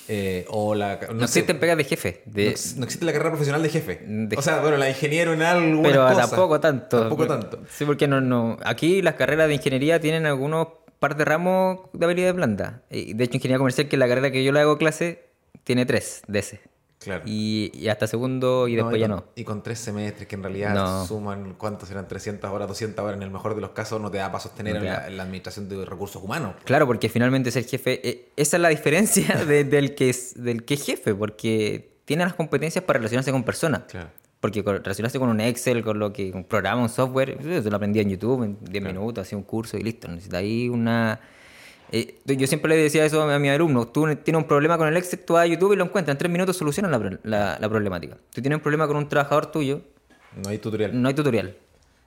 eh, o la, no, No existen pegas de jefe. no De, ex- no existe la carrera profesional de jefe. De- o sea, bueno, la ingeniero en algo. pero tampoco tanto. Tampoco tanto. Sí, porque no, no. Aquí las carreras de ingeniería tienen algunos par de ramos de habilidades blandas. Y, De hecho, ingeniería comercial, que es la carrera que yo le hago clase, tiene tres de ese. Claro. Y, y hasta segundo y No, después y ya no. Y con tres semestres que en realidad No. suman, ¿cuántos serán? 300 horas, 200 horas en el mejor de los casos, no te da para sostener No en la, en la administración de recursos humanos. Claro, porque finalmente ser jefe, eh, esa es la diferencia de- del, que es, del que es jefe, porque tiene las competencias para relacionarse con personas. Claro. Porque relacionarse con un Excel, con lo que con un programa, un software, eso lo aprendí en YouTube en 10 minutos, hacía un curso y listo. Necesita ahí una... eh, yo siempre le decía eso a mis alumnos, tú tienes un problema con el Excel, tú vas a YouTube y lo encuentras, en 3 minutos solucionas la, la- la problemática. Tú tienes un problema con un trabajador tuyo, No hay tutorial. no hay tutorial.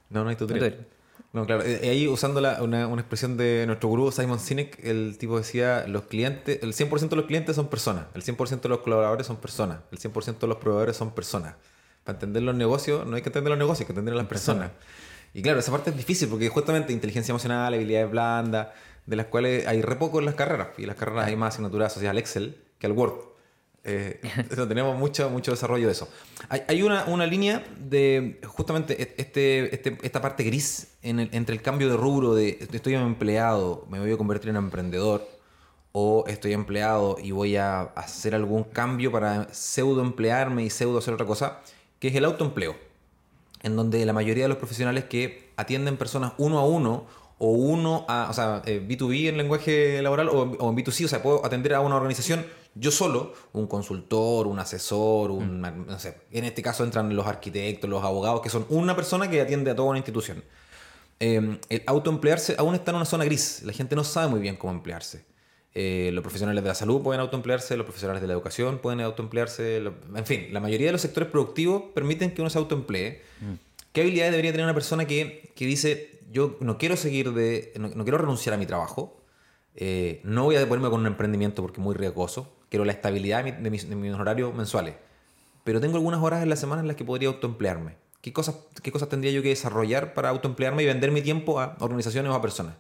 No, no hay tutorial. tutorial. No, claro. eh, ahí usando la- una, una expresión de nuestro gurú Simon Sinek, el tipo decía, los clientes, el 100% de los clientes son personas, el 100% de los colaboradores son personas, el 100% de los proveedores son personas. Para entender los negocios, no hay que entender los negocios, hay que entender a las personas. Y claro, esa parte es difícil porque justamente inteligencia emocional, habilidades blandas, de las cuales hay re poco en las carreras. Y en las carreras hay más asignaturas asociadas al Excel que al Word. Eh, tenemos mucho, mucho desarrollo de eso. Hay, hay una, una línea de justamente e- este, este- esta parte gris en el- entre el cambio de rubro de estoy empleado, me voy a convertir en emprendedor, o estoy empleado y voy a hacer algún cambio para pseudo emplearme y pseudo hacer otra cosa, que es el autoempleo en donde la mayoría de los profesionales que atienden personas uno a uno o uno a, o sea, eh, B2B en lenguaje laboral o, o en B2C, o sea, puedo atender a una organización yo solo, un consultor, un asesor, un, no sé, en este caso entran los arquitectos, los abogados, que son una persona que atiende a toda una institución. Eh, el autoemplearse aún está en una zona gris, la gente no sabe muy bien cómo emplearse. Eh, los profesionales de la salud pueden autoemplearse, los profesionales de la educación pueden autoemplearse, lo- en fin, la mayoría de los sectores productivos permiten que uno se autoemplee. ¿Qué habilidades debería tener una persona que, que dice, yo no quiero seguir de, no, no quiero renunciar a mi trabajo, eh, no voy a ponerme con un emprendimiento porque es muy riesgoso, quiero la estabilidad de, mi- de mis, de mis horarios mensuales, pero tengo algunas horas en la semana en las que podría autoemplearme. ¿Qué cosas, ¿Qué cosas tendría yo que desarrollar para autoemplearme y vender mi tiempo a organizaciones o a personas?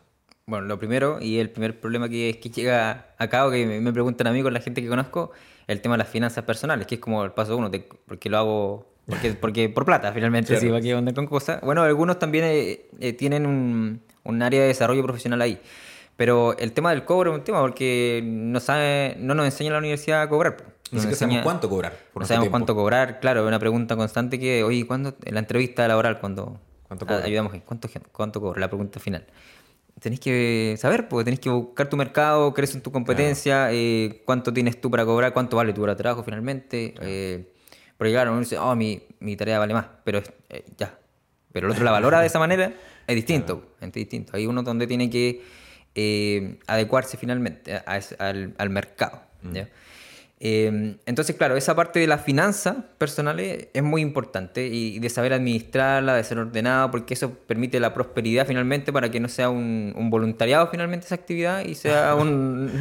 Bueno, lo primero y el primer problema que, que llega acá o que me preguntan a mí con la gente que conozco, el tema de las finanzas personales, que es como el paso uno, de, porque lo hago porque, porque por plata finalmente, Claro. si va a andar con cosas. Bueno, algunos también eh, eh, tienen un, un área de desarrollo profesional ahí. Pero el tema del cobro es un tema porque no, sabe, no nos enseña la universidad a cobrar. Ni Nos siquiera sabemos cuánto cobrar. por no sabemos tiempo. cuánto cobrar, claro, es una pregunta constante que, oye, ¿cuándo? En la entrevista laboral, cuando ¿Cuánto a- cobra? ayudamos, ¿cuánto, cuánto cobra? La pregunta final. Tenés que saber, porque tenés que buscar tu mercado, crees en tu competencia, eh, cuánto tienes tú para cobrar, cuánto vale tu hora de trabajo finalmente. eh, Porque claro, uno dice, oh, mi, mi tarea vale más, pero eh, ya. Pero el otro la valora de esa manera, es distinto, es distinto. Hay uno donde tiene que eh, adecuarse finalmente a- a- al, al mercado. ¿ya? Eh, entonces, claro, esa parte de las finanzas personales es muy importante y de saber administrarla, de ser ordenado, porque eso permite la prosperidad finalmente para que no sea un, un voluntariado finalmente esa actividad y sea un...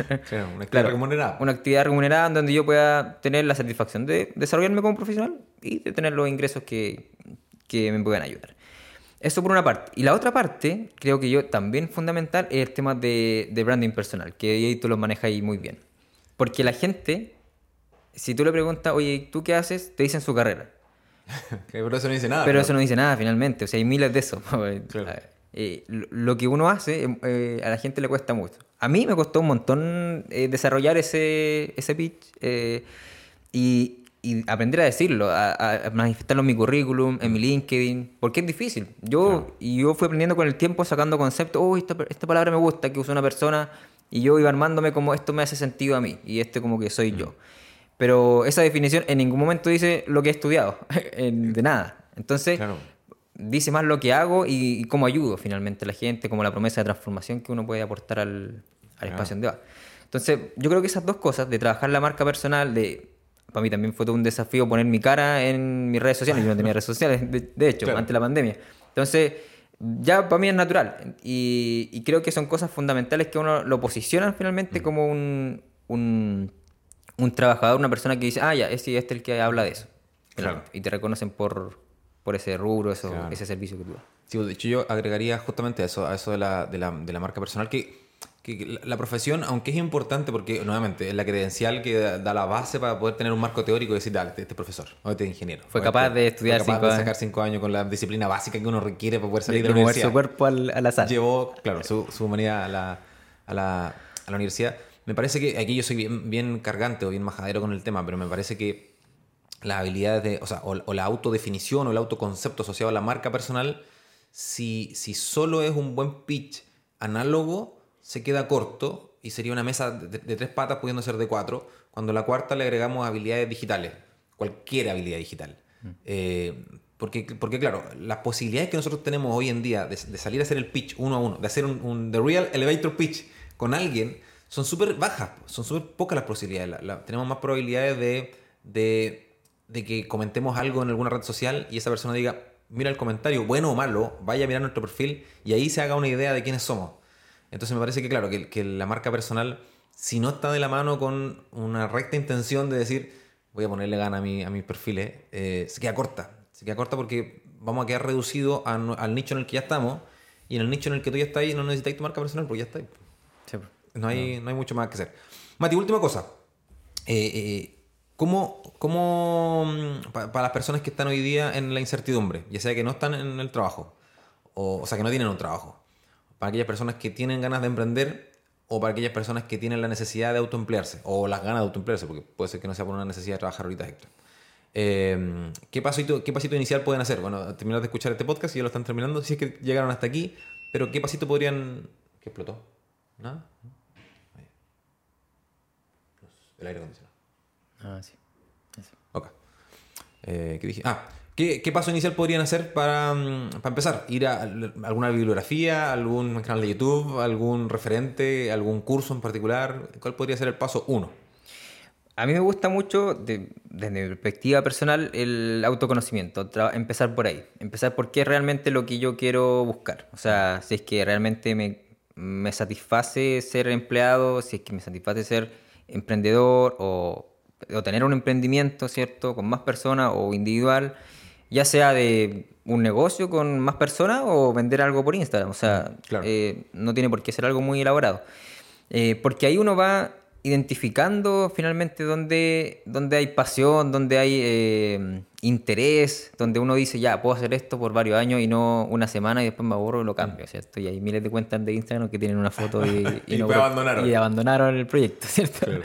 Una actividad remunerada. Una actividad remunerada donde yo pueda tener la satisfacción de desarrollarme como profesional y de tener los ingresos que, que me puedan ayudar. Eso por una parte. Y la otra parte, creo que yo también fundamental, es el tema de, de branding personal, que ahí tú lo manejas ahí muy bien. Porque la gente, si tú le preguntas, oye, ¿tú qué haces? Te dicen su carrera. Pero eso no dice nada. Pero claro. eso no dice nada finalmente, o sea, hay miles de eso. Claro. Eh, lo que uno hace eh, a la gente le cuesta mucho. A mí me costó un montón eh, desarrollar ese, ese pitch eh, y, y aprender a decirlo, a, a manifestarlo en mi currículum, en mi LinkedIn, porque es difícil. Yo, y yo fui aprendiendo con el tiempo, sacando conceptos, oh, esta, esta palabra me gusta, que usa una persona, y yo iba armándome como esto me hace sentido a mí, y este como que soy yo. Pero esa definición en ningún momento dice lo que he estudiado, de nada. Entonces, Claro. dice más lo que hago y, y cómo ayudo finalmente a la gente, como la promesa de transformación que uno puede aportar al, al espacio donde va. Entonces, yo creo que esas dos cosas, de trabajar la marca personal, de para mí también fue todo un desafío poner mi cara en mis redes sociales, yo no tenía redes sociales, de, de hecho, Claro. antes de la pandemia. Entonces, ya para mí es natural y, y creo que son cosas fundamentales que uno lo posicionan finalmente como un, un, un trabajador, una persona que dice, ah, ya, este, este es el que habla de eso. Claro. Y te reconocen por, por ese rubro, eso, Claro. ese servicio que tú das. Sí, de hecho yo agregaría justamente a eso, a eso de la, de la, de la marca personal, que, que la, la profesión, aunque es importante, porque nuevamente es la credencial que da, da la base para poder tener un marco teórico y decir, dale, este, este es profesor, o este es ingeniero. Fue capaz este- de estudiar fue capaz cinco de años. sacar cinco años con la disciplina básica que uno requiere para poder salir de, de la mover universidad. su cuerpo al, al azar. Llevó, claro, su, su humanidad a la, a, la, a la universidad. Me parece que aquí yo soy bien, bien cargante o bien majadero con el tema, pero me parece que las habilidades de, o sea, o, o la autodefinición o el autoconcepto asociado a la marca personal, si, si solo es un buen pitch análogo, se queda corto y sería una mesa de, de tres patas pudiendo ser de cuatro, cuando a la cuarta le agregamos habilidades digitales, cualquier habilidad digital. Eh, porque, porque, claro, las posibilidades que nosotros tenemos hoy en día de, de salir a hacer el pitch uno a uno, de hacer un, un The Real Elevator Pitch con alguien, son súper bajas, son súper pocas las posibilidades. La- tenemos más probabilidades de, de, de que comentemos algo en alguna red social y esa persona diga, mira el comentario, bueno o malo, vaya a mirar nuestro perfil y ahí se haga una idea de quiénes somos. Entonces me parece que, claro, que, la marca personal, si no está de la mano con una recta intención de decir, voy a ponerle gana a, mi, a mis perfiles, eh, se queda corta. Se queda corta porque vamos a quedar reducidos a al nicho en el que ya estamos y en el nicho en el que tú ya estás no necesitáis tu marca personal porque ya está ahí. Sí, pues. No hay, no hay mucho más que hacer. Mati, última cosa. Eh, eh, ¿Cómo, cómo mm, pa- para las personas que están hoy día en la incertidumbre, ya sea que no están en el trabajo, o, o sea, que no tienen un trabajo, para aquellas personas que tienen ganas de emprender, o para aquellas personas que tienen la necesidad de autoemplearse, o las ganas de autoemplearse, porque puede ser que no sea por una necesidad de trabajar ahorita extra. Eh, ¿qué, pasito, ¿Qué pasito inicial pueden hacer? Bueno, terminar de escuchar este podcast y ya lo están terminando, si es que llegaron hasta aquí, pero ¿qué pasito podrían... ¿Qué explotó? ¿Nada? El aire acondicionado. Ah, sí. Eso. Ok. Eh, ¿Qué dije? Ah, ¿qué, qué paso inicial podrían hacer para, mm, para empezar? ¿Ir a al- alguna bibliografía, algún canal de YouTube, algún referente, algún curso en particular? ¿Cuál podría ser el paso uno? A mí me gusta mucho, de- desde mi perspectiva personal, el autoconocimiento. empezar por ahí. Empezar por qué es realmente lo que yo quiero buscar. O sea, si es que realmente me, me satisface ser empleado, si es que me satisface ser emprendedor o, o tener un emprendimiento, ¿cierto? Con más personas o individual, ya sea de un negocio con más personas o vender algo por Instagram. O sea, Claro. eh, no tiene por qué ser algo muy elaborado. Eh, porque ahí uno va identificando finalmente dónde, dónde hay pasión, dónde hay eh, interés, donde uno dice, ya, puedo hacer esto por varios años y no una semana y después me aburro y lo cambio, ¿cierto? Y hay miles de cuentas de Instagram que tienen una foto y, Y no después abandonaron. y abandonaron el proyecto, ¿cierto? Claro.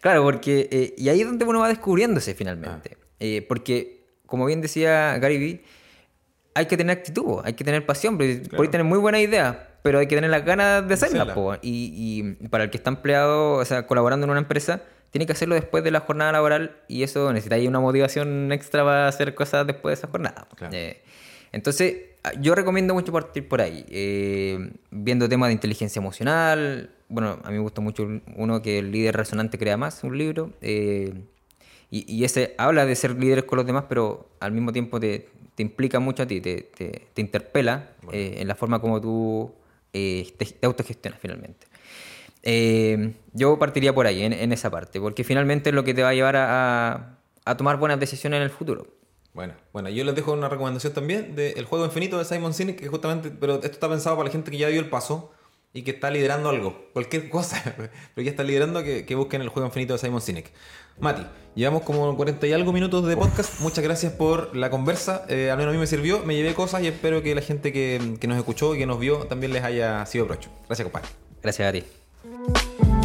Claro, porque... eh, y ahí es donde uno va descubriéndose finalmente. Eh, porque, como bien decía Gary Vee, hay que tener actitud, hay que tener pasión, porque podéis tener muy buena idea, pero hay que tener las ganas de hacerla. Y para el que está empleado, o sea, colaborando en una empresa, tiene que hacerlo después de la jornada laboral y eso necesita ahí una motivación extra para hacer cosas después de esa jornada. Claro. Eh, entonces, ah, yo recomiendo mucho partir por ahí, eh, viendo temas de inteligencia emocional. Bueno, a mí me gusta mucho uno que el líder resonante crea más, un libro. eh, y, y ese habla de ser líderes con los demás, pero al mismo tiempo te, te implica mucho a ti, te, te- te interpela en la forma como tú te, te autogestionas finalmente. Eh, yo partiría por ahí, en, en esa parte, porque finalmente es lo que te va a llevar a, a- a tomar buenas decisiones en el futuro. Bueno, bueno, yo les dejo una recomendación también de El Juego Infinito de Simon Sinek, que justamente, pero esto está pensado para la gente que ya dio el paso y que está liderando algo, cualquier cosa, pero ya está liderando, que, que busquen El Juego Infinito de Simon Sinek. Mati, llevamos como 40 y algo minutos de podcast, muchas gracias por la conversa, eh, al menos a mí me sirvió, me llevé cosas y espero que la gente que, que nos escuchó y que nos vio también les haya sido provecho. Gracias, compadre. Gracias a ti. Thank you.